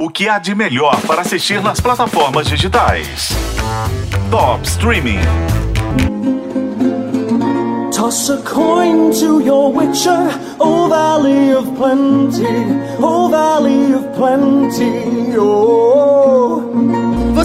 O que há de melhor para assistir nas plataformas digitais? Top Streaming. Toss a coin to your witcher, O Valley of Plenty, O Valley of Plenty, oh.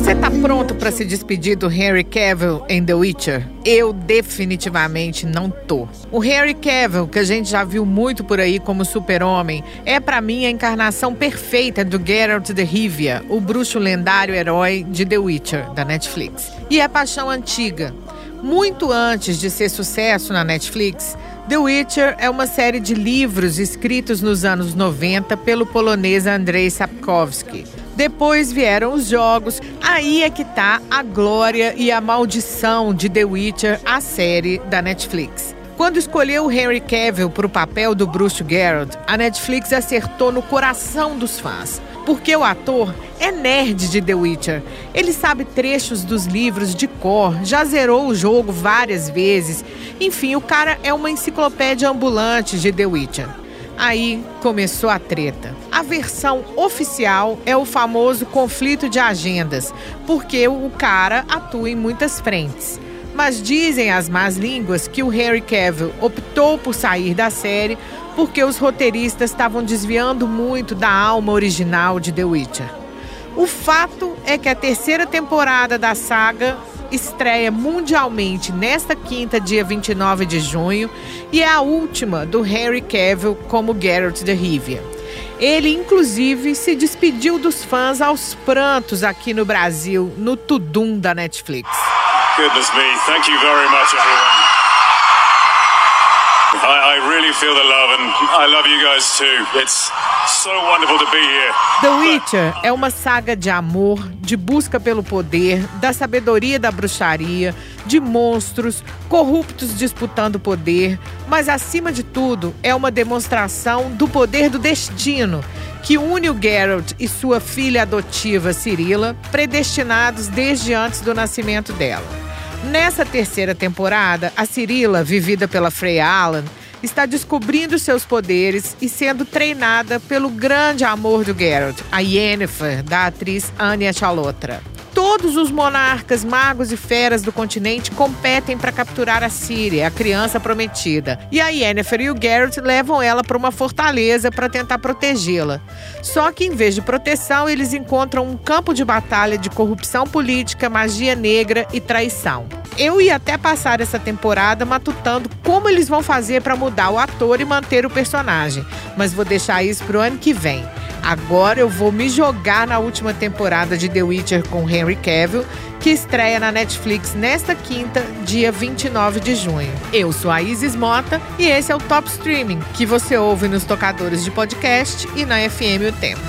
Você tá pronto para se despedir do Henry Cavill em The Witcher? Eu definitivamente não tô. O Henry Cavill, que a gente já viu muito por aí como super-homem, é para mim a encarnação perfeita do Geralt de Rivia, o bruxo lendário herói de The Witcher, da Netflix. E é paixão antiga. Muito antes de ser sucesso na Netflix, The Witcher é uma série de livros escritos nos anos 90 pelo polonês Andrzej Sapkowski. Depois vieram os jogos. Aí é que tá a glória e a maldição de The Witcher, a série da Netflix. Quando escolheu Henry Cavill para o papel do bruxo Geralt, a Netflix acertou no coração dos fãs. Porque o ator é nerd de The Witcher. Ele sabe trechos dos livros de cor, já zerou o jogo várias vezes. Enfim, o cara é uma enciclopédia ambulante de The Witcher. Aí começou a treta. A versão oficial é o famoso conflito de agendas, porque o cara atua em muitas frentes. Mas dizem as más línguas que o Henry Cavill optou por sair da série porque os roteiristas estavam desviando muito da alma original de The Witcher. O fato é que a terceira temporada da saga estreia mundialmente nesta quinta, dia 29 de junho, e é a última do Henry Cavill como Geralt de Rivia. Ele, inclusive, se despediu dos fãs aos prantos aqui no Brasil, no Tudum da Netflix. Goodness me, thank you very much, everyone. I, I really feel the love, and I love you guys too. It's so wonderful to be here. The Witcher é uma saga de amor, de busca pelo poder, da sabedoria da bruxaria, de monstros, corruptos disputando poder, mas acima de tudo é uma demonstração do poder do destino que une o Geralt e sua filha adotiva Cirila, predestinados desde antes do nascimento dela. Nessa terceira temporada, a Cirila, vivida pela Freya Allan, está descobrindo seus poderes e sendo treinada pelo grande amor do Geralt, a Yennefer, da atriz Anya Chalotra. Todos os monarcas, magos e feras do continente competem para capturar a Síria, a criança prometida. E a Yennefer e o Geralt levam ela para uma fortaleza para tentar protegê-la. Só que em vez de proteção, eles encontram um campo de batalha de corrupção política, magia negra e traição. Eu ia até passar essa temporada matutando como eles vão fazer para mudar o ator e manter o personagem, mas vou deixar isso pro ano que vem. Agora eu vou me jogar na última temporada de The Witcher com Henry Cavill, que estreia na Netflix nesta quinta, dia 29 de junho. Eu sou a Isis Mota e esse é o Top Streaming, que você ouve nos tocadores de podcast e na FM O Tempo.